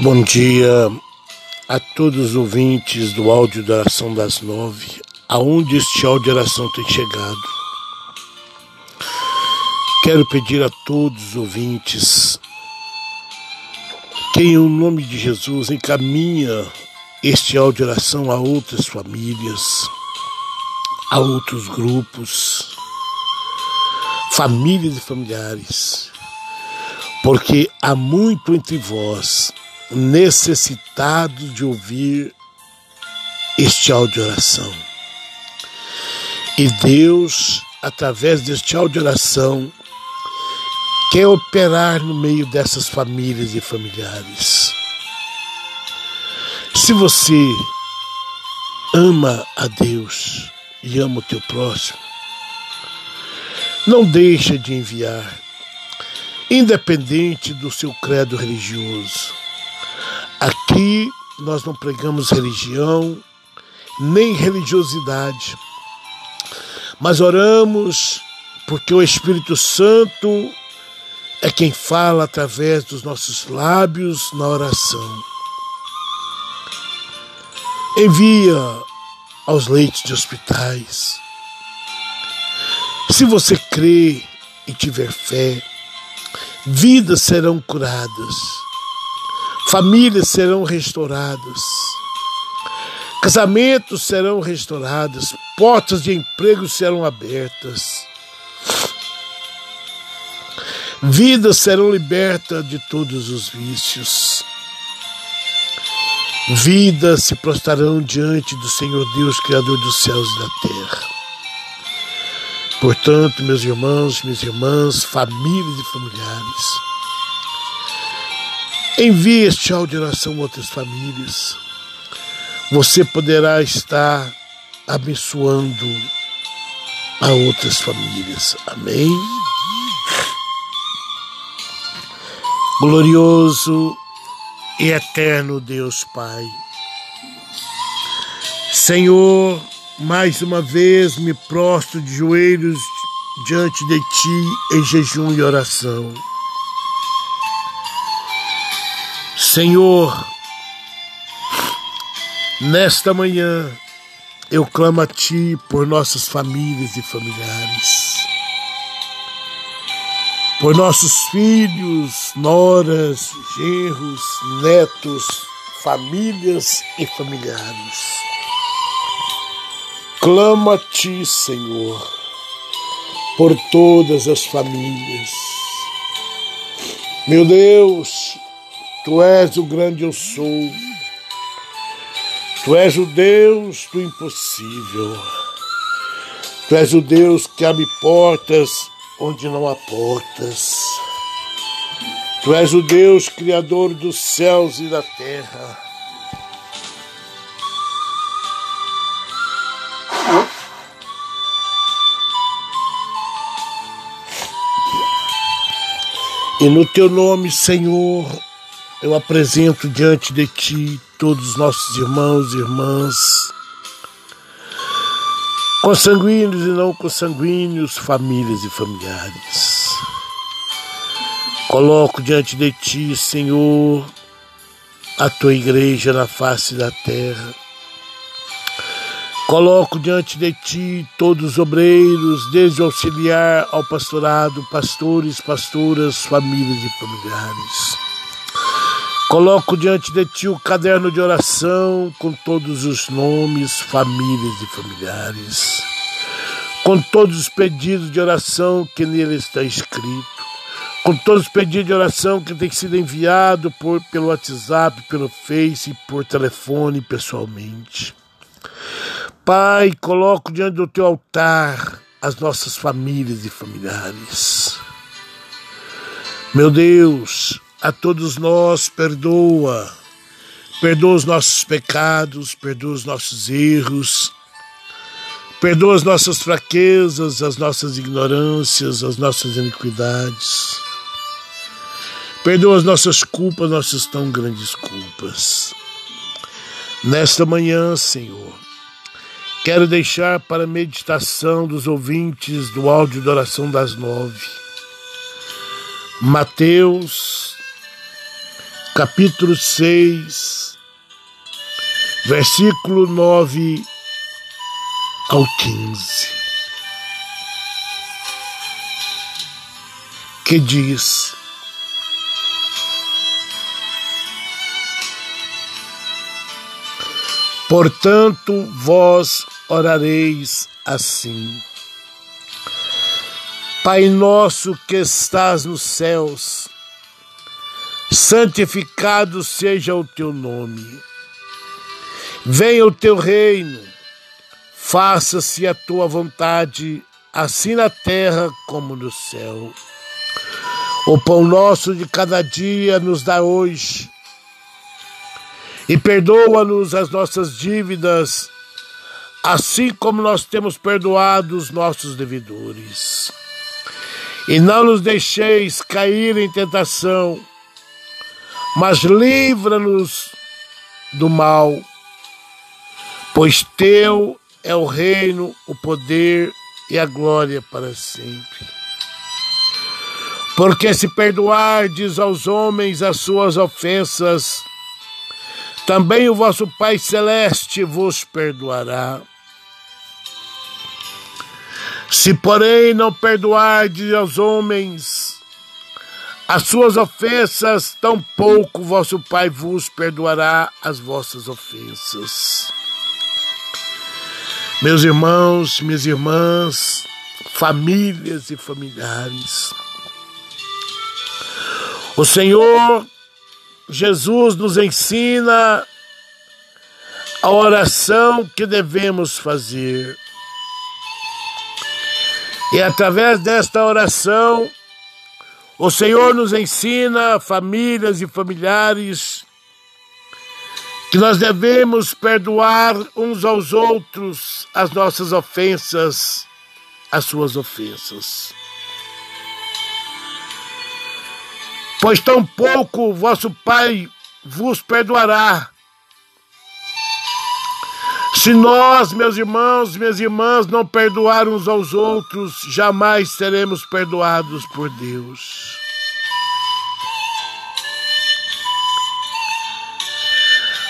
Bom dia a todos os ouvintes do áudio da oração das nove, aonde este áudio de oração tem chegado. Quero pedir a todos os ouvintes que, em nome de Jesus, encaminha este áudio de oração a outras famílias, a outros grupos, famílias e familiares, porque há muito entre vós necessitados de ouvir este áudio de oração. E Deus, através deste áudio de oração, quer operar no meio dessas famílias e familiares. Se você ama a Deus e ama o teu próximo, não deixa de enviar, independente do seu credo religioso Aqui nós não pregamos religião, nem religiosidade, mas oramos porque o Espírito Santo é quem fala através dos nossos lábios na oração. Envia aos leitos de hospitais. Se você crê e tiver fé, vidas serão curadas famílias serão restauradas, casamentos serão restaurados, portas de emprego serão abertas, vidas serão libertas de todos os vícios. Vidas se prostrarão diante do Senhor Deus, Criador dos céus e da terra. Portanto, meus irmãos, minhas irmãs, famílias e familiares, Envie este áudio oração a outras famílias. Você poderá estar abençoando a outras famílias. Amém? Glorioso e eterno Deus Pai. Senhor, mais uma vez me prostro de joelhos diante de Ti em jejum e oração. Senhor, nesta manhã eu clamo a Ti por nossas famílias e familiares, por nossos filhos, noras, genros, netos, famílias e familiares. Clamo a Ti, Senhor, por todas as famílias. Meu Deus, Tu és o grande eu sou. Tu és o Deus do impossível. Tu és o Deus que abre portas onde não há portas. Tu és o Deus criador dos céus e da terra. E no teu nome, Senhor, eu apresento diante de ti todos os nossos irmãos e irmãs, consanguíneos e não consanguíneos, famílias e familiares. Coloco diante de ti, Senhor, a tua igreja na face da terra. Coloco diante de ti todos os obreiros, desde o auxiliar ao pastorado, pastores, pastoras, famílias e familiares. Coloco diante de ti o caderno de oração com todos os nomes, famílias e familiares, com todos os pedidos de oração que nele está escrito, com todos os pedidos de oração que tem sido enviado por, pelo WhatsApp, pelo Face, por telefone, pessoalmente. Pai, coloco diante do teu altar as nossas famílias e familiares. Meu Deus, a todos nós perdoa. Perdoa os nossos pecados, perdoa os nossos erros, perdoa as nossas fraquezas, as nossas ignorâncias, as nossas iniquidades. Perdoa as nossas culpas, nossas tão grandes culpas. Nesta manhã, Senhor, quero deixar para a meditação dos ouvintes do áudio da oração das nove. Mateus capítulo 6, versículo 9 ao 15, que diz: Portanto, vós orareis assim. Pai nosso que estás nos céus, santificado seja o teu nome. Venha o teu reino, faça-se a tua vontade, assim na terra como no céu. O pão nosso de cada dia nos dá hoje e perdoa-nos as nossas dívidas, assim como nós temos perdoado os nossos devedores. E não nos deixeis cair em tentação, mas livra-nos do mal, pois teu é o reino, o poder e a glória para sempre. Porque se perdoardes aos homens as suas ofensas, também o vosso Pai Celeste vos perdoará. Se, porém, não perdoardes aos homens as suas ofensas, tampouco vosso Pai vos perdoará as vossas ofensas. Meus irmãos, minhas irmãs, famílias e familiares, o Senhor Jesus nos ensina a oração que devemos fazer. E através desta oração, o Senhor nos ensina, famílias e familiares, que nós devemos perdoar uns aos outros as nossas ofensas, as suas ofensas. pois tão pouco vosso Pai vos perdoará. Se nós, meus irmãos, minhas irmãs, não perdoar uns aos outros, jamais seremos perdoados por Deus.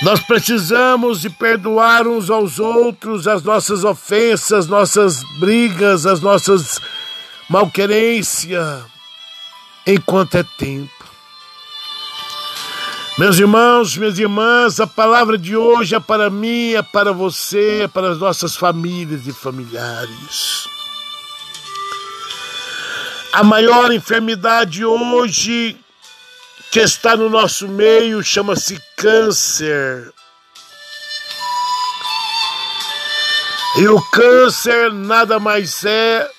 Nós precisamos de perdoar uns aos outros as nossas ofensas, nossas brigas, as nossas malquerências enquanto é tempo. Meus irmãos, minhas irmãs, a palavra de hoje é para mim, é para você, é para as nossas famílias e familiares. A maior enfermidade hoje que está no nosso meio chama-se câncer. E o câncer nada mais é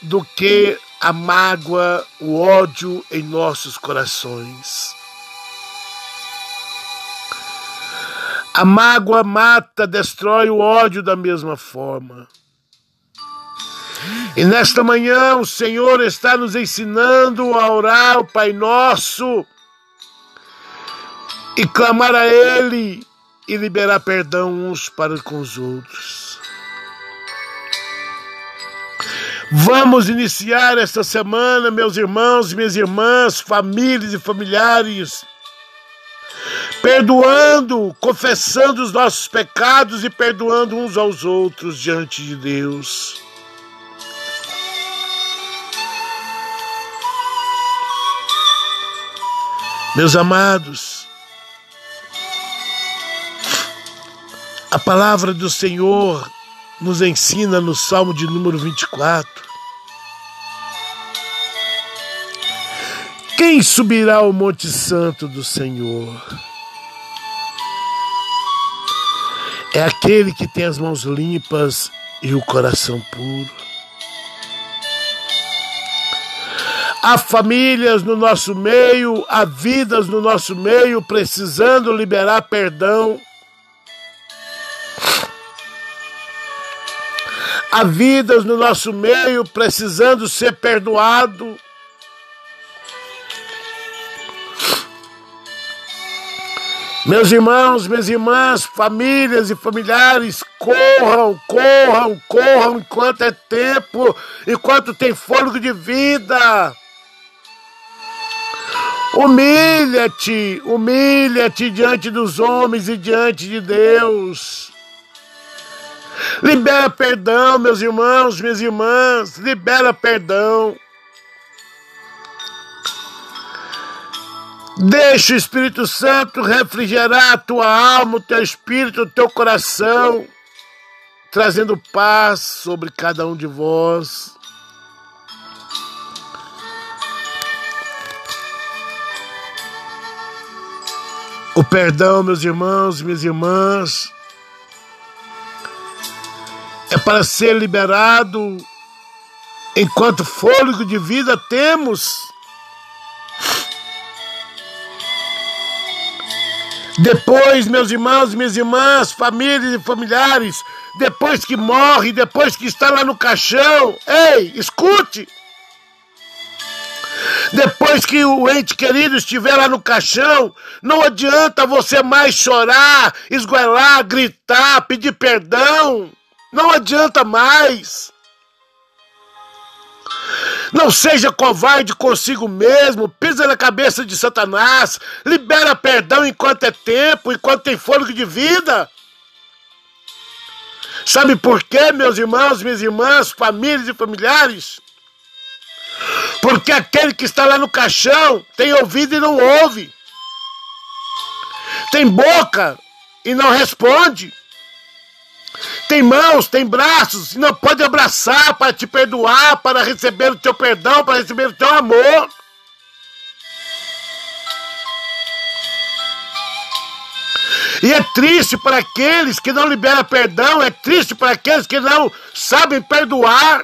do que a mágoa, o ódio em nossos corações. A mágoa mata, destrói o ódio da mesma forma. E nesta manhã o Senhor está nos ensinando a orar o Pai Nosso e clamar a Ele e liberar perdão uns para com os outros. Vamos iniciar esta semana, meus irmãos, minhas irmãs, famílias e familiares, perdoando, confessando os nossos pecados e perdoando uns aos outros diante de Deus. Meus amados, a palavra do Senhor nos ensina no Salmo de número 24. Quem subirá ao Monte Santo do Senhor? É aquele que tem as mãos limpas e o coração puro. Há famílias no nosso meio, há vidas no nosso meio precisando liberar perdão Há vidas no nosso meio precisando ser perdoado. Meus irmãos, minhas irmãs, famílias e familiares, corram, corram, corram enquanto é tempo, enquanto tem fôlego de vida. Humilha-te, humilha-te diante dos homens e diante de Deus. Libera perdão, meus irmãos, minhas irmãs, libera perdão. Deixa o Espírito Santo refrigerar a tua alma, o teu espírito, o teu coração, trazendo paz sobre cada um de vós. O perdão, meus irmãos, minhas irmãs, é para ser liberado enquanto fôlego de vida temos. Depois, meus irmãos, minhas irmãs, famílias e familiares, depois que morre, depois que está lá no caixão, ei, escute! Depois que o ente querido estiver lá no caixão, não adianta você mais chorar, esgoelar, gritar, pedir perdão. Não adianta mais. Não seja covarde consigo mesmo, pisa na cabeça de Satanás, libera perdão enquanto é tempo, enquanto tem fôlego de vida. Sabe por quê, meus irmãos, minhas irmãs, famílias e familiares? Porque aquele que está lá no caixão tem ouvido e não ouve. Tem boca e não responde. Tem mãos, tem braços não pode abraçar para te perdoar, para receber o teu perdão, para receber o teu amor. E é triste para aqueles que não liberam perdão, é triste para aqueles que não sabem perdoar.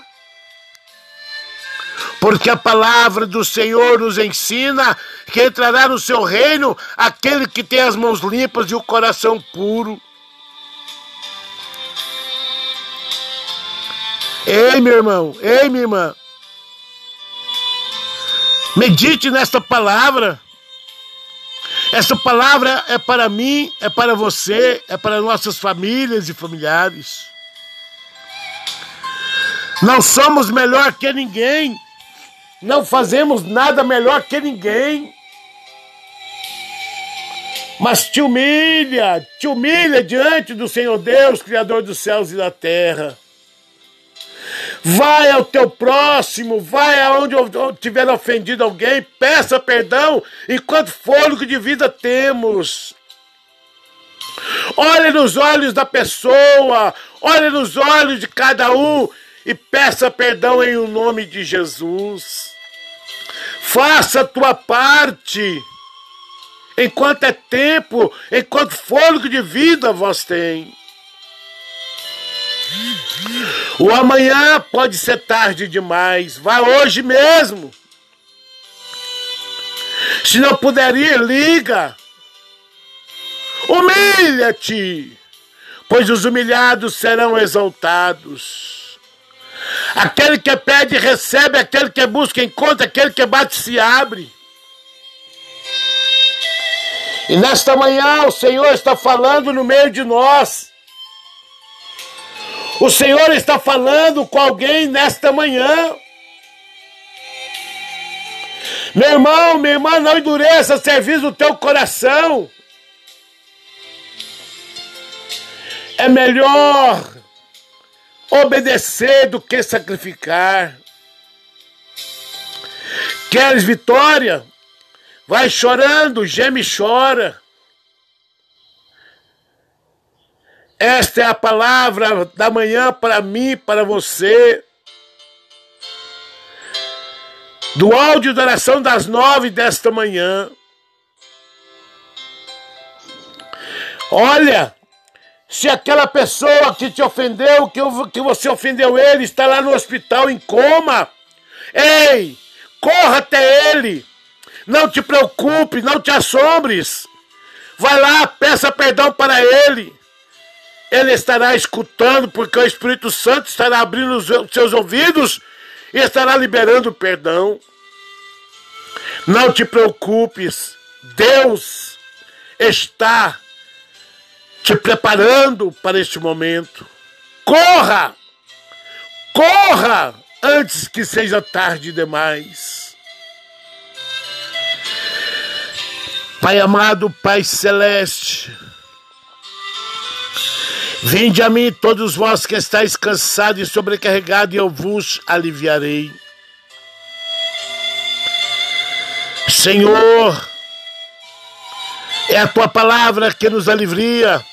Porque a palavra do Senhor nos ensina que entrará no seu reino aquele que tem as mãos limpas e o coração puro. Ei, meu irmão, ei, minha irmã. Medite nesta palavra. Essa palavra é para mim, é para você, é para nossas famílias e familiares. Não somos melhor que ninguém. Não fazemos nada melhor que ninguém. Mas te humilha, te humilha diante do Senhor Deus, Criador dos céus e da terra. Vai ao teu próximo, vai aonde tiver ofendido alguém, peça perdão enquanto fôlego de vida temos. Olhe nos olhos da pessoa, olhe nos olhos de cada um e peça perdão em o nome de Jesus. Faça a tua parte. Enquanto é tempo, enquanto fôlego de vida vós tem. O amanhã pode ser tarde demais. Vá hoje mesmo. Se não puder ir, liga. Humilha-te, pois os humilhados serão exaltados. Aquele que pede, recebe, aquele que busca, encontra, aquele que bate, se abre. E nesta manhã o Senhor está falando no meio de nós. O Senhor está falando com alguém nesta manhã. Meu irmão, minha irmã, não endureça serviço do teu coração. É melhor obedecer do que sacrificar. Queres vitória? Vai chorando, geme e chora. Esta é a palavra da manhã para mim, para você. Do áudio da oração das nove desta manhã. Olha, se aquela pessoa que te ofendeu, que, que você ofendeu ele, está lá no hospital em coma, ei, corra até ele. Não te preocupe, não te assombres. Vai lá, peça perdão para ele. Ele estará escutando, porque o Espírito Santo estará abrindo os seus ouvidos e estará liberando perdão. Não te preocupes, Deus está te preparando para este momento. Corra! Corra antes que seja tarde demais. Pai amado, Pai celeste, vinde a mim todos vós que estáis cansados e sobrecarregados, e eu vos aliviarei. Senhor, é a tua palavra que nos alivia,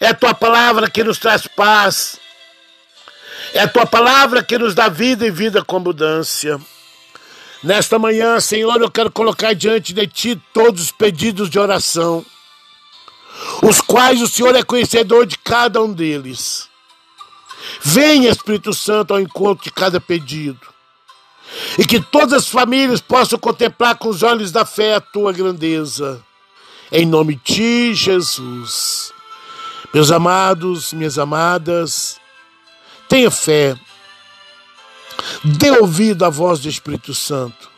é a tua palavra que nos traz paz, é a tua palavra que nos dá vida e vida com abundância. Nesta manhã, Senhor, eu quero colocar diante de Ti todos os pedidos de oração, os quais o Senhor é conhecedor de cada um deles. Venha, Espírito Santo, ao encontro de cada pedido. E que todas as famílias possam contemplar com os olhos da fé a Tua grandeza. Em nome de Jesus. Meus amados, minhas amadas, tenha fé Dê ouvido à voz do Espírito Santo.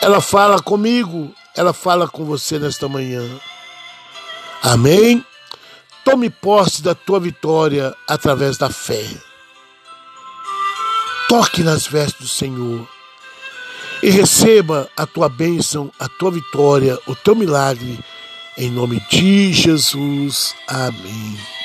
Ela fala comigo, ela fala com você nesta manhã. Amém? Tome posse da tua vitória através da fé. Toque nas vestes do Senhor e receba a tua bênção, a tua vitória, o teu milagre, em nome de Jesus. Amém.